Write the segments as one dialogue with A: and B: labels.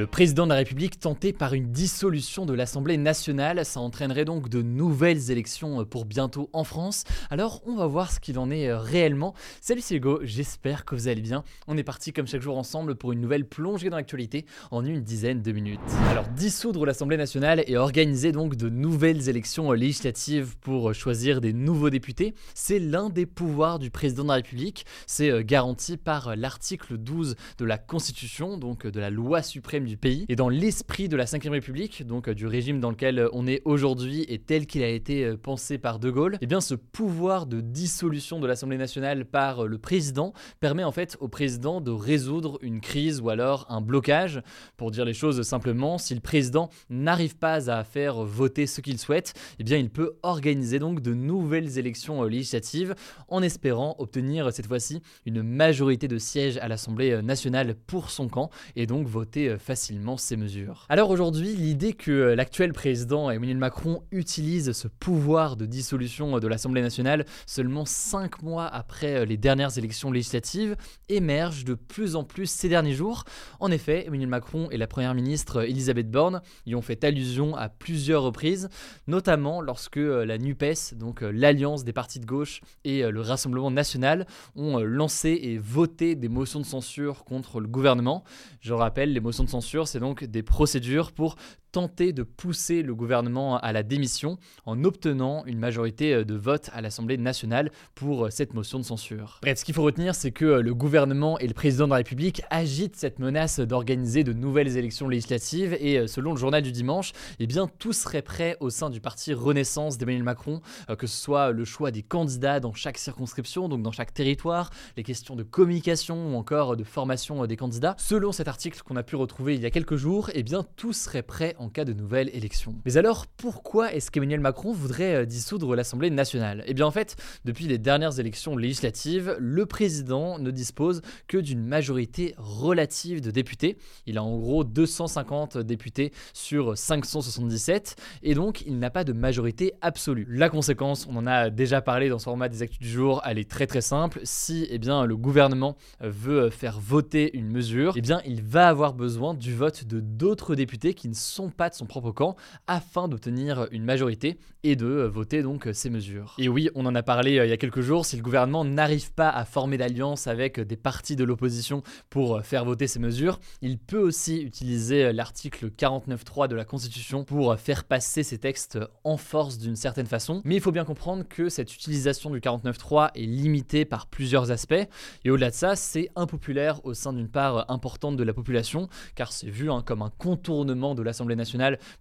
A: Le président de la République tenté par une dissolution de l'Assemblée nationale, ça entraînerait donc de nouvelles élections pour bientôt en France. Alors on va voir ce qu'il en est euh, réellement. Salut c'est Hugo, j'espère que vous allez bien. On est parti comme chaque jour ensemble pour une nouvelle plongée dans l'actualité en une dizaine de minutes. Alors dissoudre l'Assemblée nationale et organiser donc de nouvelles élections législatives pour choisir des nouveaux députés, c'est l'un des pouvoirs du président de la République. C'est euh, garanti par l'article 12 de la Constitution, donc de la loi suprême pays. Et dans l'esprit de la Ve République, donc euh, du régime dans lequel euh, on est aujourd'hui et tel qu'il a été euh, pensé par De Gaulle, eh bien ce pouvoir de dissolution de l'Assemblée nationale par le président permet en fait au président de résoudre une crise ou alors un blocage. Pour dire les choses simplement, si le président n'arrive pas à faire voter ce qu'il souhaite, eh bien il peut organiser donc de nouvelles élections législatives en espérant obtenir cette fois-ci une majorité de sièges à l'Assemblée nationale pour son camp et donc voter ces mesures. Alors aujourd'hui, l'idée que euh, l'actuel président Emmanuel Macron utilise ce pouvoir de dissolution euh, de l'Assemblée nationale seulement 5 mois après euh, les dernières élections législatives émerge de plus en plus ces derniers jours. En effet, Emmanuel Macron et la première ministre Elisabeth Borne y ont fait allusion à plusieurs reprises, notamment lorsque la NUPES, donc l'alliance des partis de gauche et le Rassemblement national, ont lancé et voté des motions de censure contre le gouvernement. Je rappelle, les motions de censure c'est donc des procédures pour tenter de pousser le gouvernement à la démission en obtenant une majorité euh, de vote à l'Assemblée nationale pour euh, cette motion de censure. Bref, ce qu'il faut retenir, c'est que euh, le gouvernement et le président de la République agitent cette menace d'organiser de nouvelles élections législatives et selon le journal du dimanche, eh bien tout serait prêt au sein du parti Renaissance d'Emmanuel Macron, que ce soit le choix des candidats dans chaque circonscription, donc dans chaque territoire, les questions de communication ou encore de formation des candidats. Selon cet article qu'on a pu retrouver il y a quelques jours, eh bien tout serait prêt en cas de nouvelles élections. Mais alors, pourquoi est-ce qu'Emmanuel Macron voudrait euh, dissoudre l'Assemblée nationale? Eh bien en fait, depuis les dernières élections législatives, le président ne dispose que d'une majorité relative de députés. Il a en gros 250 députés sur 577, et donc il n'a pas de majorité absolue. La conséquence, on en a déjà parlé dans ce format des actus du jour, elle est très très simple. Si eh bien, le gouvernement veut faire voter une mesure, eh bien il va avoir besoin du vote de d'autres députés qui ne sont pas de son propre camp afin d'obtenir une majorité et de voter donc ces mesures. Et oui, on en a parlé euh, il y a quelques jours, si le gouvernement n'arrive pas à former d'alliance avec des partis de l'opposition pour faire voter ces mesures, il peut aussi utiliser l'article 49.3 de la Constitution pour faire passer ces textes en force d'une certaine façon. Mais il faut bien comprendre que cette utilisation du 49.3 est limitée par plusieurs aspects et au-delà de ça, c'est impopulaire au sein d'une part importante de la population car c'est vu hein, comme un contournement de l'Assemblée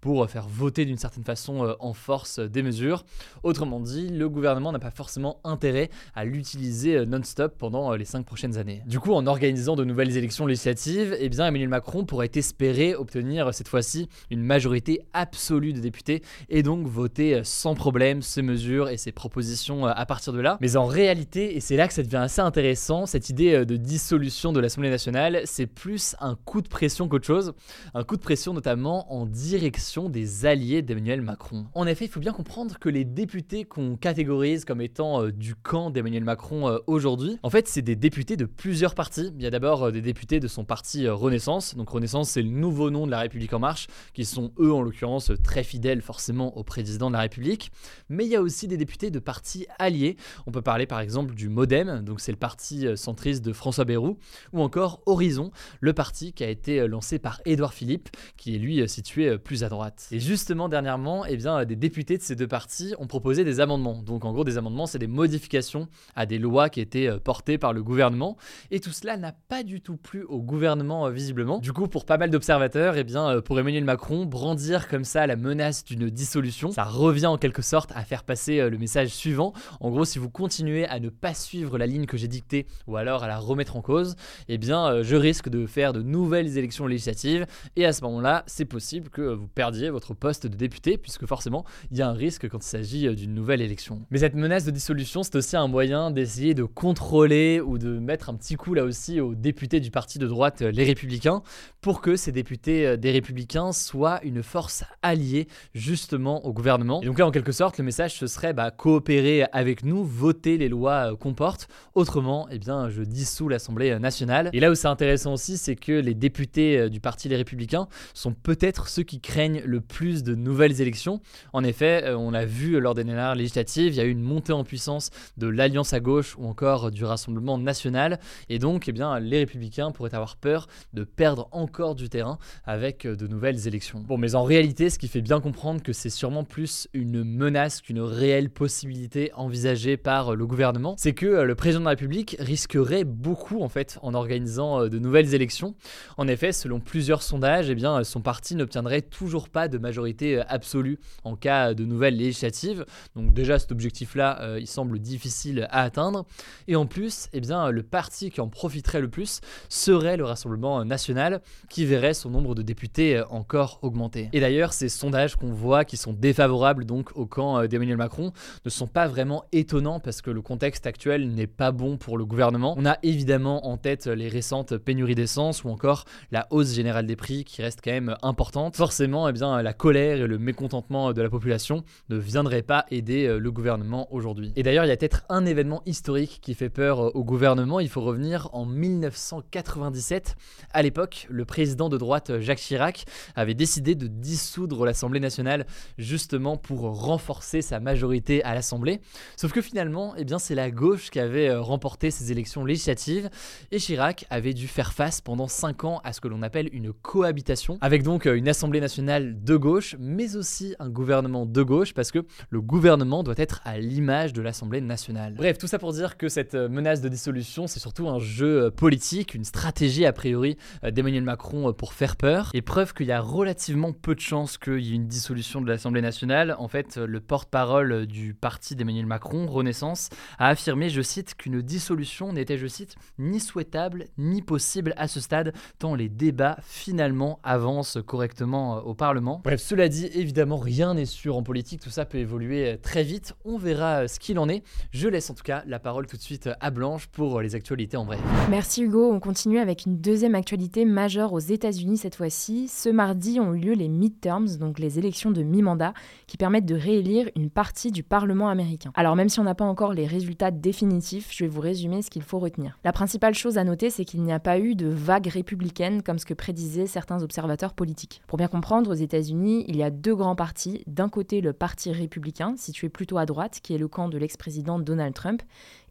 A: pour faire voter d'une certaine façon euh, en force des mesures. Autrement dit, le gouvernement n'a pas forcément intérêt à l'utiliser euh, non-stop pendant euh, les cinq prochaines années. Du coup, en organisant de nouvelles élections législatives, eh bien Emmanuel Macron pourrait espérer obtenir cette fois-ci une majorité absolue de députés et donc voter sans problème ces mesures et ces propositions à partir de là. Mais en réalité, et c'est là que ça devient assez intéressant, cette idée de dissolution de l'Assemblée nationale, c'est plus un coup de pression qu'autre chose. Un coup de pression notamment en direction des alliés d'Emmanuel Macron. En effet, il faut bien comprendre que les députés qu'on catégorise comme étant euh, du camp d'Emmanuel Macron euh, aujourd'hui, en fait, c'est des députés de plusieurs partis. Il y a d'abord euh, des députés de son parti Renaissance. Donc Renaissance, c'est le nouveau nom de la République en marche, qui sont eux, en l'occurrence, très fidèles forcément au président de la République. Mais il y a aussi des députés de partis alliés. On peut parler par exemple du MoDem, donc c'est le parti centriste de François Bayrou, ou encore Horizon, le parti qui a été lancé par Édouard Philippe, qui est lui situé situés plus à droite. Et justement, dernièrement, eh bien, des députés de ces deux partis ont proposé des amendements. Donc en gros, des amendements, c'est des modifications à des lois qui étaient portées par le gouvernement. Et tout cela n'a pas du tout plu au gouvernement, visiblement. Du coup, pour pas mal d'observateurs, eh bien, pour Emmanuel Macron, brandir comme ça la menace d'une dissolution, ça revient en quelque sorte à faire passer le message suivant. En gros, si vous continuez à ne pas suivre la ligne que j'ai dictée ou alors à la remettre en cause, eh bien, euh, je risque de faire de nouvelles élections législatives et à ce moment-là, c'est possible que vous perdiez votre poste de député puisque forcément, il y a un risque quand il s'agit euh, d'une nouvelle élection. Mais cette menace de dissolution, c'est aussi un moyen d'essayer de contrôler ou de mettre un petit coup là aussi aux députés du parti de droite, euh, les Républicains, pour que ces députés des Républicains soient une force alliée justement au gouvernement. Et donc là, en quelque sorte, le message ce serait bah, coopérer avec nous, voter les lois qu'on porte. Autrement, eh bien, je dissous l'Assemblée nationale. Et là où c'est intéressant aussi, c'est que les députés euh, du Parti Les Républicains sont peut-être ceux qui craignent le plus de nouvelles élections. En effet, euh, on l'a vu lors des dernières législatives, il y a eu une montée en puissance de l'Alliance à gauche ou encore du Rassemblement national. Et donc, eh bien, les Républicains pourraient avoir peur de perdre encore du terrain avec euh, de nouvelles élections. Bon, mais en réalité, ce qui fait bien comprendre que c'est sûrement plus une menace qu'une réelle possibilité envisagée par le gouvernement, c'est que le président de la République risquerait beaucoup en fait en organisant euh, de nouvelles élections. En effet, selon plusieurs sondages, eh bien, son parti n'obtiendrait toujours pas de majorité euh, absolue en cas de nouvelles législatives. Donc déjà cet objectif-là, euh, il semble difficile à atteindre. Et en plus, eh bien, le parti qui en profiterait le plus serait le Rassemblement national, qui verrait son nombre de députés encore augmenter. Et d'ailleurs, ces sondages qu'on voit qui sont défavorables donc au camp d'Emmanuel Macron ne sont pas vraiment étonnants parce que le contexte actuel n'est pas bon pour le gouvernement. On a évidemment en tête les récentes pénuries d'essence ou encore la hausse générale des prix qui reste quand même importante. Forcément, eh la colère et le mécontentement de la population ne viendraient pas aider euh, le gouvernement aujourd'hui. Et d'ailleurs, il y a peut-être un événement historique qui fait peur euh, au gouvernement. Il faut revenir en 1997. À l'époque, le président de droite Jacques Chirac avait décidé de dissoudre l'Assemblée nationale justement pour renforcer sa majorité à l'Assemblée. Sauf que finalement, eh bien, c'est la gauche qui avait euh, remporté ces élections législatives et Chirac avait dû faire face pendant 5 ans à ce que l'on appelle une cohabitation, avec donc euh, une nationale de gauche, mais aussi un gouvernement de gauche, parce que le gouvernement doit être à l'image de l'Assemblée nationale. Bref, tout ça pour dire que cette euh, menace de dissolution, c'est surtout un jeu politique, une stratégie a priori d'Emmanuel Macron pour faire peur, et preuve qu'il y a relativement peu de chances qu'il y ait une dissolution de l'Assemblée nationale. En fait, le porte-parole du parti d'Emmanuel Macron, Renaissance, a affirmé, je cite, qu'une dissolution n'était, je cite, ni souhaitable ni possible à ce stade, tant les débats finalement avancent correctement euh, au Parlement. Bref, cela dit, évidemment, rien n'est sûr en politique, tout ça peut évoluer euh, très vite, on verra euh, ce qu'il en est. Je laisse en tout cas la parole tout de suite à Blanche pour les actualités en bref.
B: Merci Hugo, on continue avec une deuxième actualité majeure aux États-Unis cette fois-ci. Ce mardi ont eu lieu les midterms, donc les élections de mi-mandat, qui permettent de réélire une partie du Parlement américain. Alors même si on n'a pas encore les résultats définitifs, je vais vous résumer ce qu'il faut retenir. La principale chose à noter, c'est qu'il n'y a pas eu de vague républicaine comme ce que prédisaient certains observateurs politiques. Pour bien comprendre, aux États-Unis, il y a deux grands partis. D'un côté, le Parti républicain, situé plutôt à droite, qui est le camp de l'ex-président Donald Trump,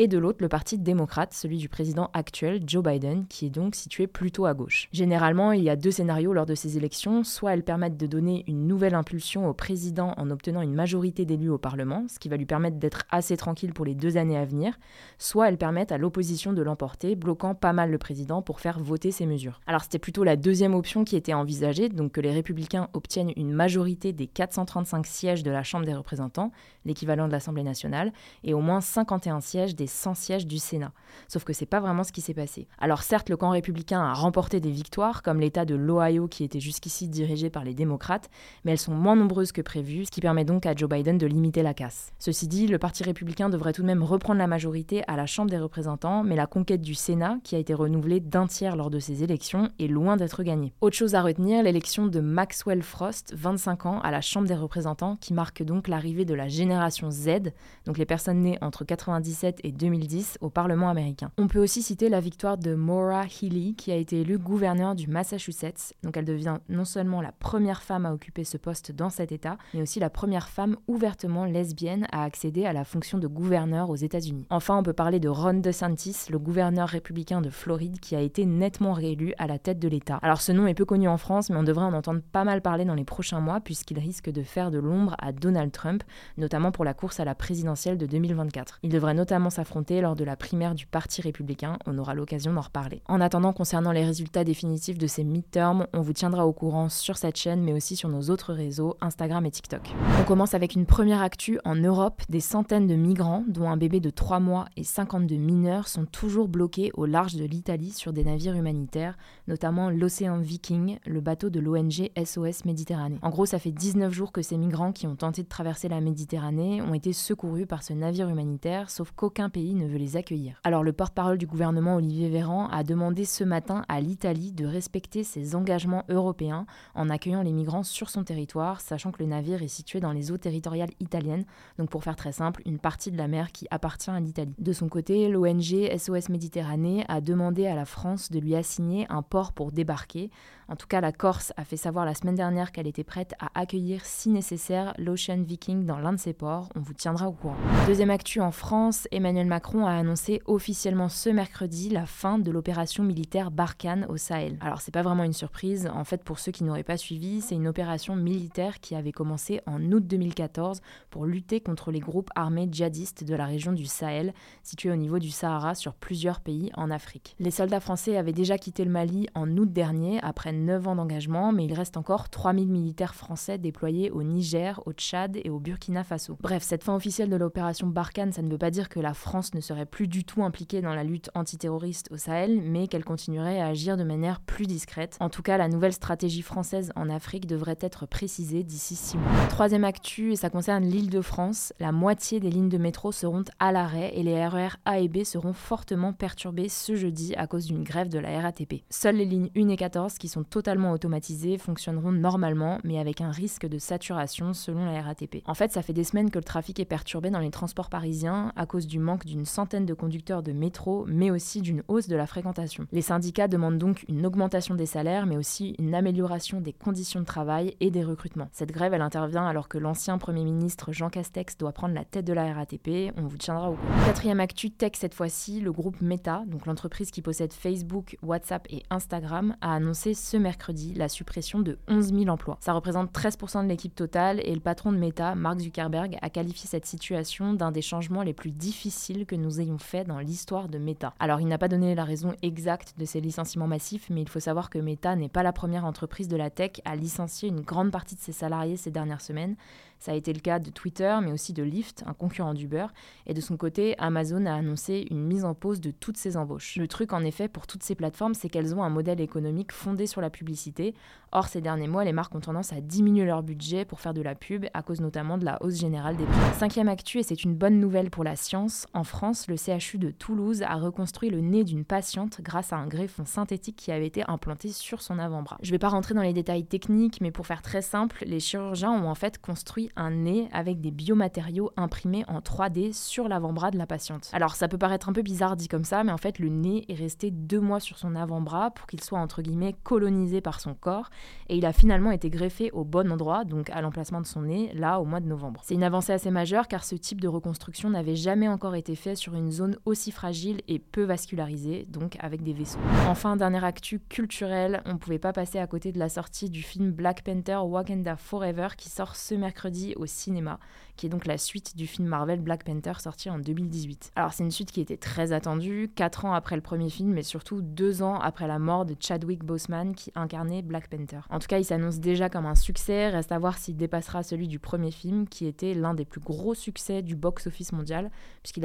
B: et de l'autre le Parti démocrate, celui du président actuel, Joe Biden, qui est donc situé plutôt à gauche. Généralement, il y a deux scénarios lors de ces élections, soit elles permettent de donner une nouvelle impulsion au président en obtenant une majorité d'élus au Parlement, ce qui va lui permettre d'être assez tranquille pour les deux années à venir, soit elles permettent à l'opposition de l'emporter, bloquant pas mal le président pour faire voter ses mesures. Alors c'était plutôt la deuxième option qui était envisagée, donc que les républicains obtiennent une majorité des 435 sièges de la Chambre des représentants, l'équivalent de l'Assemblée nationale, et au moins 51 sièges des 100 sièges du Sénat. Sauf que c'est pas vraiment ce qui s'est passé. Alors certes, le camp républicain a remporté des victoires, comme l'État de l'Ohio qui était jusqu'ici dirigé par les démocrates, mais elles sont moins nombreuses que prévu, ce qui permet donc à Joe Biden de limiter la casse. Ceci dit, le Parti républicain devrait tout de même reprendre la majorité à la Chambre des représentants, mais la conquête du Sénat, qui a été renouvelée d'un tiers lors de ces élections, est loin d'être gagnée. Autre chose à retenir, l'élection de Maxwell Frost, 25 ans, à la Chambre des représentants, qui marque donc l'arrivée de la génération Z, donc les personnes nées entre 97 et 2010 au Parlement américain. On peut aussi citer la victoire de Maura Healey, qui a été élue gouverneure du Massachusetts. Donc elle devient non seulement la première femme à occuper ce poste dans cet État, mais aussi la première femme ouvertement lesbienne à accéder à la fonction de gouverneur aux États-Unis. Enfin, on peut parler de Ron DeSantis, le gouverneur républicain de Floride, qui a été nettement réélu à la tête de l'État. Alors ce nom est peu connu en France, mais on devrait en entendre pas mal parler dans les prochains mois, puisqu'il risque de faire de l'ombre à Donald Trump, notamment pour la course à la présidentielle de 2024. Il devrait notamment lors de la primaire du Parti républicain, on aura l'occasion d'en reparler. En attendant, concernant les résultats définitifs de ces midterms, on vous tiendra au courant sur cette chaîne, mais aussi sur nos autres réseaux, Instagram et TikTok. On commence avec une première actu en Europe. Des centaines de migrants, dont un bébé de 3 mois et 52 mineurs, sont toujours bloqués au large de l'Italie sur des navires humanitaires, notamment l'Océan Viking, le bateau de l'ONG SOS Méditerranée. En gros, ça fait 19 jours que ces migrants qui ont tenté de traverser la Méditerranée ont été secourus par ce navire humanitaire, sauf qu'aucun pays ne veut les accueillir. Alors le porte-parole du gouvernement Olivier Véran a demandé ce matin à l'Italie de respecter ses engagements européens en accueillant les migrants sur son territoire, sachant que le navire est situé dans les eaux territoriales italiennes, donc pour faire très simple, une partie de la mer qui appartient à l'Italie. De son côté, l'ONG SOS Méditerranée a demandé à la France de lui assigner un port pour débarquer, en tout cas, la Corse a fait savoir la semaine dernière qu'elle était prête à accueillir, si nécessaire, l'Ocean Viking dans l'un de ses ports. On vous tiendra au courant. Deuxième actu en France, Emmanuel Macron a annoncé officiellement ce mercredi la fin de l'opération militaire Barkhane au Sahel. Alors, c'est pas vraiment une surprise. En fait, pour ceux qui n'auraient pas suivi, c'est une opération militaire qui avait commencé en août 2014 pour lutter contre les groupes armés djihadistes de la région du Sahel, située au niveau du Sahara sur plusieurs pays en Afrique. Les soldats français avaient déjà quitté le Mali en août dernier après 9 ans d'engagement, mais il reste encore 3000 militaires français déployés au Niger, au Tchad et au Burkina Faso. Bref, cette fin officielle de l'opération Barkhane, ça ne veut pas dire que la France ne serait plus du tout impliquée dans la lutte antiterroriste au Sahel, mais qu'elle continuerait à agir de manière plus discrète. En tout cas, la nouvelle stratégie française en Afrique devrait être précisée d'ici 6 mois. Troisième actu, et ça concerne l'île de France, la moitié des lignes de métro seront à l'arrêt et les RER A et B seront fortement perturbés ce jeudi à cause d'une grève de la RATP. Seules les lignes 1 et 14 qui sont totalement automatisés fonctionneront normalement, mais avec un risque de saturation selon la RATP. En fait, ça fait des semaines que le trafic est perturbé dans les transports parisiens à cause du manque d'une centaine de conducteurs de métro, mais aussi d'une hausse de la fréquentation. Les syndicats demandent donc une augmentation des salaires, mais aussi une amélioration des conditions de travail et des recrutements. Cette grève, elle intervient alors que l'ancien Premier ministre Jean Castex doit prendre la tête de la RATP. On vous tiendra au courant. Quatrième actu tech cette fois-ci, le groupe Meta, donc l'entreprise qui possède Facebook, WhatsApp et Instagram, a annoncé ce mercredi la suppression de 11 000 emplois. Ça représente 13% de l'équipe totale et le patron de Meta, Mark Zuckerberg, a qualifié cette situation d'un des changements les plus difficiles que nous ayons fait dans l'histoire de Meta. Alors il n'a pas donné la raison exacte de ces licenciements massifs, mais il faut savoir que Meta n'est pas la première entreprise de la tech à licencier une grande partie de ses salariés ces dernières semaines. Ça a été le cas de Twitter, mais aussi de Lyft, un concurrent d'Uber. Et de son côté, Amazon a annoncé une mise en pause de toutes ses embauches. Le truc, en effet, pour toutes ces plateformes, c'est qu'elles ont un modèle économique fondé sur la publicité. Or, ces derniers mois, les marques ont tendance à diminuer leur budget pour faire de la pub, à cause notamment de la hausse générale des prix. Cinquième actu, et c'est une bonne nouvelle pour la science, en France, le CHU de Toulouse a reconstruit le nez d'une patiente grâce à un greffon synthétique qui avait été implanté sur son avant-bras. Je ne vais pas rentrer dans les détails techniques, mais pour faire très simple, les chirurgiens ont en fait construit un nez avec des biomatériaux imprimés en 3D sur l'avant-bras de la patiente. Alors ça peut paraître un peu bizarre dit comme ça, mais en fait le nez est resté deux mois sur son avant-bras pour qu'il soit entre guillemets colonisé par son corps, et il a finalement été greffé au bon endroit, donc à l'emplacement de son nez, là au mois de novembre. C'est une avancée assez majeure car ce type de reconstruction n'avait jamais encore été fait sur une zone aussi fragile et peu vascularisée, donc avec des vaisseaux. Enfin, dernière actu culturelle, on ne pouvait pas passer à côté de la sortie du film Black Panther Wakanda Forever qui sort ce mercredi au cinéma, qui est donc la suite du film Marvel Black Panther sorti en 2018. Alors c'est une suite qui était très attendue, 4 ans après le premier film, mais surtout 2 ans après la mort de Chadwick Boseman qui incarnait Black Panther. En tout cas, il s'annonce déjà comme un succès, reste à voir s'il dépassera celui du premier film, qui était l'un des plus gros succès du box-office mondial, puisqu'il